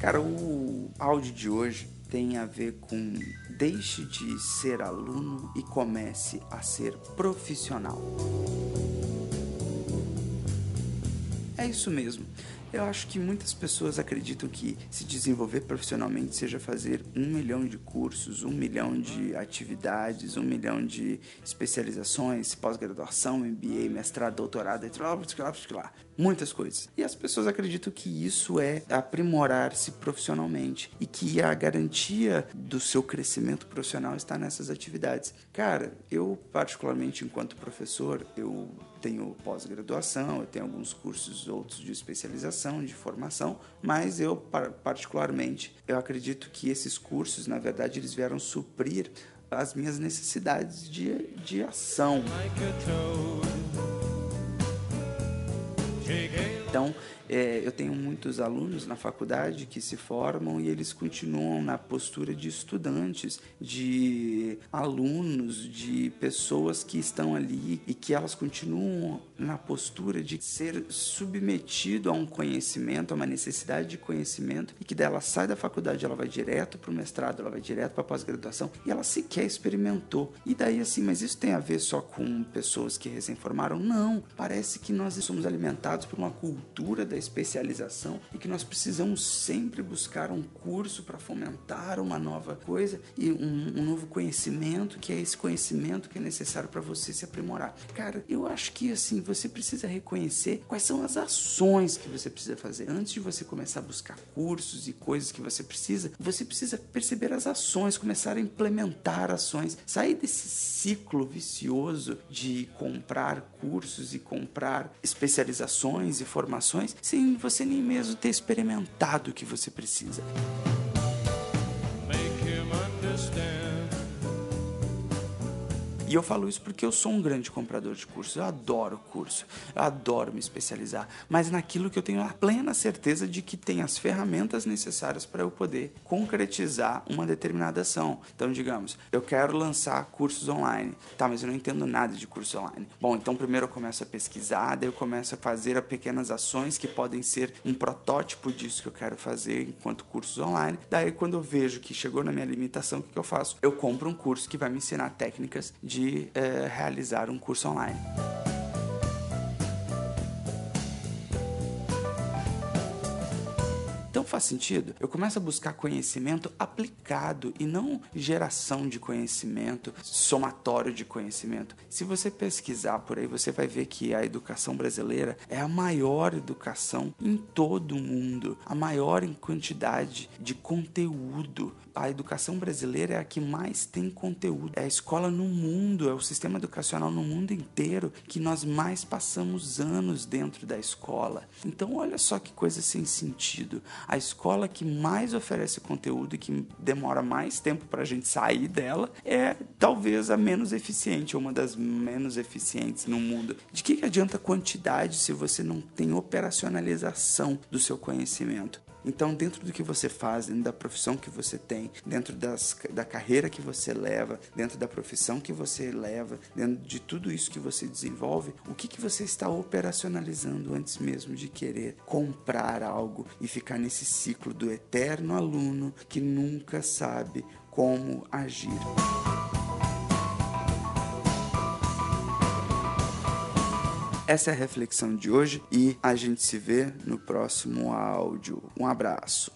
Cara, o áudio de hoje tem a ver com deixe de ser aluno e comece a ser profissional. É isso mesmo. Eu acho que muitas pessoas acreditam que se desenvolver profissionalmente seja fazer um milhão de cursos, um milhão de atividades, um milhão de especializações, pós-graduação, MBA, mestrado, doutorado, muitas coisas. E as pessoas acreditam que isso é aprimorar-se profissionalmente e que a garantia do seu crescimento profissional está nessas atividades. Cara, eu particularmente enquanto professor, eu tenho pós-graduação, eu tenho alguns cursos outros de especialização, de formação, mas eu particularmente eu acredito que esses cursos, na verdade, eles vieram suprir as minhas necessidades de, de ação. Então, é, eu tenho muitos alunos na faculdade que se formam e eles continuam na postura de estudantes, de alunos, de pessoas que estão ali e que elas continuam na postura de ser submetido a um conhecimento, a uma necessidade de conhecimento e que dela sai da faculdade, ela vai direto para o mestrado, ela vai direto para a pós-graduação e ela sequer experimentou. E daí assim, mas isso tem a ver só com pessoas que recém-formaram? Não, parece que nós somos alimentados por uma cultura da especialização e que nós precisamos sempre buscar um curso para fomentar uma nova coisa e um, um, novo conhecimento, que é esse conhecimento que é necessário para você se aprimorar. Cara, eu acho que assim, você precisa reconhecer quais são as ações que você precisa fazer. Antes de você começar a buscar cursos e coisas que você precisa, você precisa perceber as ações, começar a implementar ações, sair desse ciclo vicioso de comprar cursos e comprar especializações e formações sem você nem mesmo ter experimentado o que você precisa. E eu falo isso porque eu sou um grande comprador de cursos. Eu adoro curso, eu adoro me especializar, mas naquilo que eu tenho a plena certeza de que tem as ferramentas necessárias para eu poder concretizar uma determinada ação. Então, digamos, eu quero lançar cursos online, tá? Mas eu não entendo nada de curso online. Bom, então primeiro eu começo a pesquisar, daí eu começo a fazer pequenas ações que podem ser um protótipo disso que eu quero fazer enquanto cursos online. Daí, quando eu vejo que chegou na minha limitação, o que, eu faço? Eu compro um curso que vai me ensinar técnicas de de é, realizar um curso online. Então faz sentido? Eu começo a buscar conhecimento aplicado e não geração de conhecimento, somatório de conhecimento. Se você pesquisar por aí, você vai ver que a educação brasileira é a maior educação em todo o mundo, a maior em quantidade de conteúdo. A educação brasileira é a que mais tem conteúdo. É a escola no mundo, é o sistema educacional no mundo inteiro que nós mais passamos anos dentro da escola. Então, olha só que coisa sem sentido a escola que mais oferece conteúdo e que demora mais tempo para a gente sair dela é talvez a menos eficiente, uma das menos eficientes no mundo. De que, que adianta quantidade se você não tem operacionalização do seu conhecimento? Então, dentro do que você faz, dentro da profissão que você tem, dentro das, da carreira que você leva, dentro da profissão que você leva, dentro de tudo isso que você desenvolve, o que, que você está operacionalizando antes mesmo de querer comprar algo e ficar nesse ciclo do eterno aluno que nunca sabe como agir? Essa é a reflexão de hoje e a gente se vê no próximo áudio. Um abraço.